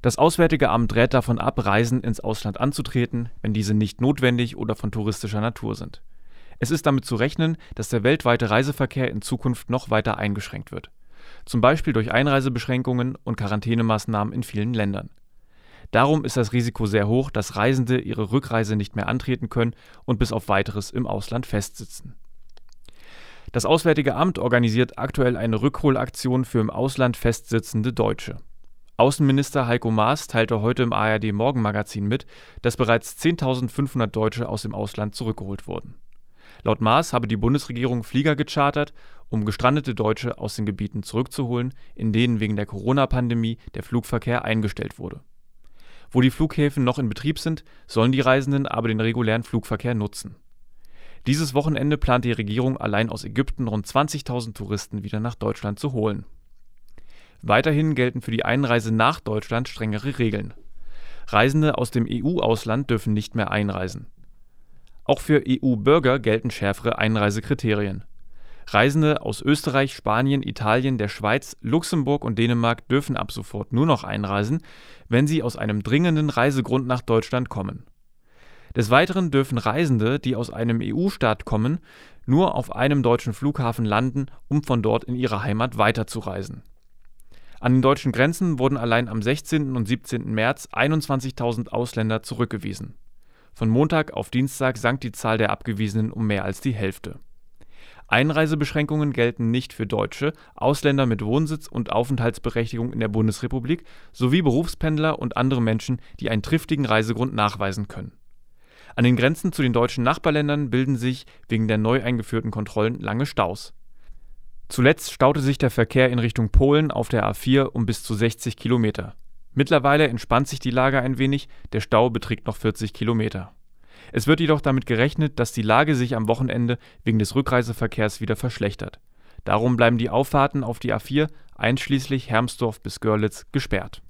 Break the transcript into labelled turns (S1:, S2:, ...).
S1: Das Auswärtige Amt rät davon ab, Reisen ins Ausland anzutreten, wenn diese nicht notwendig oder von touristischer Natur sind. Es ist damit zu rechnen, dass der weltweite Reiseverkehr in Zukunft noch weiter eingeschränkt wird, zum Beispiel durch Einreisebeschränkungen und Quarantänemaßnahmen in vielen Ländern. Darum ist das Risiko sehr hoch, dass Reisende ihre Rückreise nicht mehr antreten können und bis auf weiteres im Ausland festsitzen. Das Auswärtige Amt organisiert aktuell eine Rückholaktion für im Ausland festsitzende Deutsche. Außenminister Heiko Maas teilte heute im ARD Morgenmagazin mit, dass bereits 10.500 Deutsche aus dem Ausland zurückgeholt wurden. Laut Maas habe die Bundesregierung Flieger gechartert, um gestrandete Deutsche aus den Gebieten zurückzuholen, in denen wegen der Corona-Pandemie der Flugverkehr eingestellt wurde. Wo die Flughäfen noch in Betrieb sind, sollen die Reisenden aber den regulären Flugverkehr nutzen. Dieses Wochenende plant die Regierung allein aus Ägypten rund 20.000 Touristen wieder nach Deutschland zu holen. Weiterhin gelten für die Einreise nach Deutschland strengere Regeln. Reisende aus dem EU-Ausland dürfen nicht mehr einreisen. Auch für EU-Bürger gelten schärfere Einreisekriterien. Reisende aus Österreich, Spanien, Italien, der Schweiz, Luxemburg und Dänemark dürfen ab sofort nur noch einreisen, wenn sie aus einem dringenden Reisegrund nach Deutschland kommen. Des Weiteren dürfen Reisende, die aus einem EU-Staat kommen, nur auf einem deutschen Flughafen landen, um von dort in ihre Heimat weiterzureisen. An den deutschen Grenzen wurden allein am 16. und 17. März 21.000 Ausländer zurückgewiesen. Von Montag auf Dienstag sank die Zahl der Abgewiesenen um mehr als die Hälfte. Einreisebeschränkungen gelten nicht für Deutsche, Ausländer mit Wohnsitz und Aufenthaltsberechtigung in der Bundesrepublik sowie Berufspendler und andere Menschen, die einen triftigen Reisegrund nachweisen können. An den Grenzen zu den deutschen Nachbarländern bilden sich wegen der neu eingeführten Kontrollen lange Staus. Zuletzt staute sich der Verkehr in Richtung Polen auf der A4 um bis zu 60 Kilometer. Mittlerweile entspannt sich die Lage ein wenig, der Stau beträgt noch 40 Kilometer. Es wird jedoch damit gerechnet, dass die Lage sich am Wochenende wegen des Rückreiseverkehrs wieder verschlechtert. Darum bleiben die Auffahrten auf die A4 einschließlich Hermsdorf bis Görlitz gesperrt